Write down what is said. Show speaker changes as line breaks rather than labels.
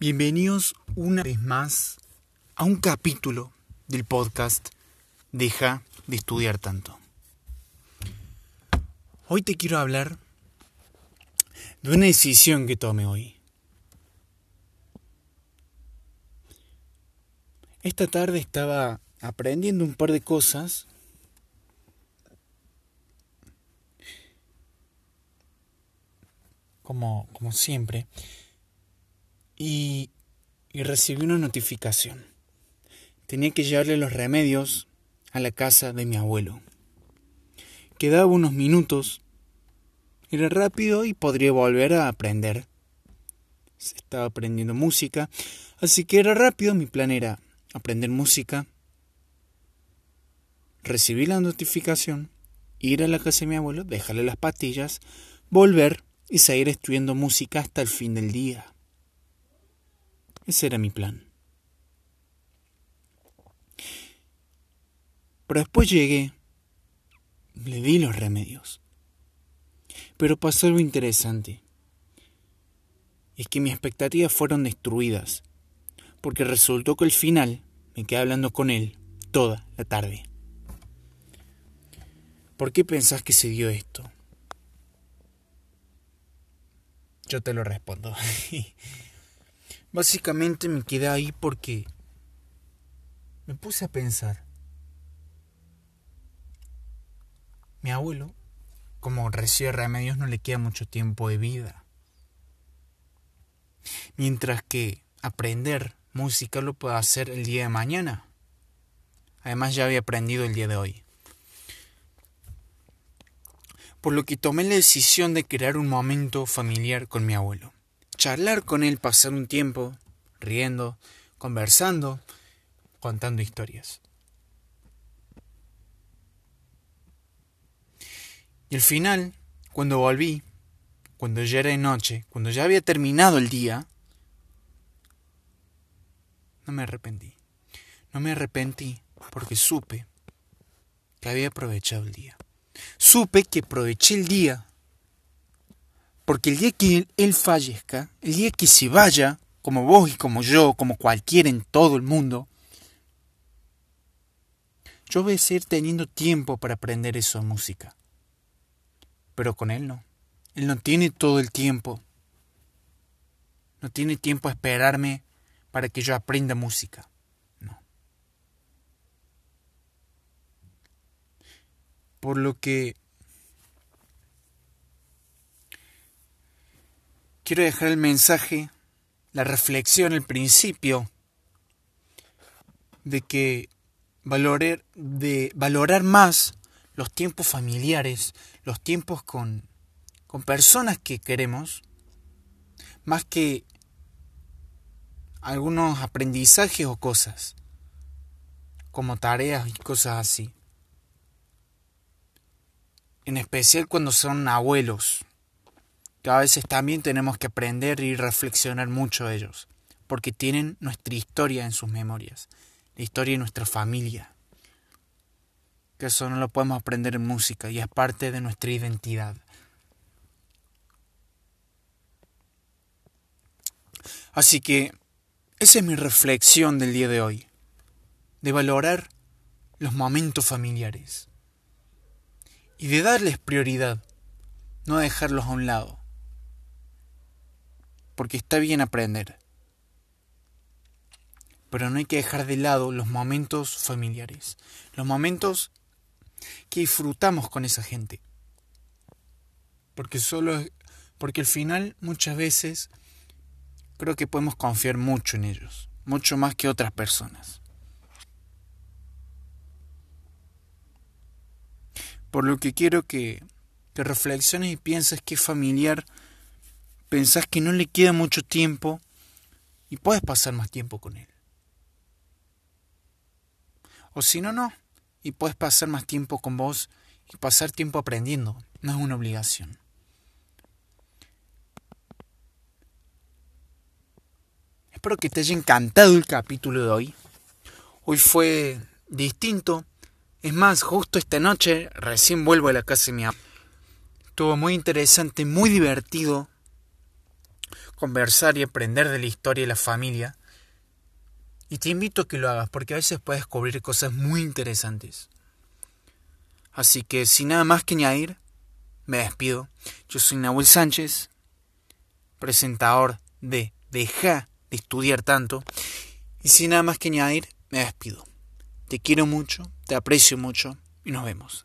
Bienvenidos una vez más a un capítulo del podcast Deja de estudiar tanto. Hoy te quiero hablar de una decisión que tomé hoy. Esta tarde estaba aprendiendo un par de cosas como, como siempre y, recibí una notificación. Tenía que llevarle los remedios a la casa de mi abuelo. Quedaba unos minutos. Era rápido y podría volver a aprender. Se estaba aprendiendo música, así que era rápido. Mi plan era aprender música, recibir la notificación, ir a la casa de mi abuelo, dejarle las pastillas, volver y seguir estudiando música hasta el fin del día. Ese era mi plan. Pero después llegué, le di los remedios. Pero pasó algo interesante. Es que mis expectativas fueron destruidas, porque resultó que al final me quedé hablando con él toda la tarde. ¿Por qué pensás que se dio esto? Yo te lo respondo. Básicamente me quedé ahí porque me puse a pensar. Mi abuelo, como recibe remedios, no le queda mucho tiempo de vida. Mientras que aprender música lo puedo hacer el día de mañana. Además ya había aprendido el día de hoy. Por lo que tomé la decisión de crear un momento familiar con mi abuelo charlar con él, pasar un tiempo riendo, conversando, contando historias. Y al final, cuando volví, cuando ya era de noche, cuando ya había terminado el día, no me arrepentí. No me arrepentí porque supe que había aprovechado el día. Supe que aproveché el día porque el día que él fallezca, el día que se vaya, como vos y como yo, como cualquiera en todo el mundo, yo voy a seguir teniendo tiempo para aprender eso música. Pero con él no. Él no tiene todo el tiempo. No tiene tiempo a esperarme para que yo aprenda música. No. Por lo que quiero dejar el mensaje, la reflexión, el principio de que valorar, de valorar más los tiempos familiares, los tiempos con, con personas que queremos, más que algunos aprendizajes o cosas, como tareas y cosas así. En especial cuando son abuelos que a veces también tenemos que aprender y reflexionar mucho de ellos, porque tienen nuestra historia en sus memorias, la historia de nuestra familia, que eso no lo podemos aprender en música y es parte de nuestra identidad. Así que esa es mi reflexión del día de hoy, de valorar los momentos familiares y de darles prioridad, no dejarlos a un lado porque está bien aprender. Pero no hay que dejar de lado los momentos familiares, los momentos que disfrutamos con esa gente. Porque solo porque al final muchas veces creo que podemos confiar mucho en ellos, mucho más que otras personas. Por lo que quiero que, reflexiones y pienses que familiar pensás que no le queda mucho tiempo y puedes pasar más tiempo con él. O si no, no. Y puedes pasar más tiempo con vos y pasar tiempo aprendiendo. No es una obligación. Espero que te haya encantado el capítulo de hoy. Hoy fue distinto. Es más, justo esta noche recién vuelvo a la casa de mi Estuvo muy interesante, muy divertido conversar y aprender de la historia de la familia. Y te invito a que lo hagas porque a veces puedes descubrir cosas muy interesantes. Así que sin nada más que añadir, me despido. Yo soy Nahuel Sánchez, presentador de Deja de estudiar tanto. Y sin nada más que añadir, me despido. Te quiero mucho, te aprecio mucho y nos vemos.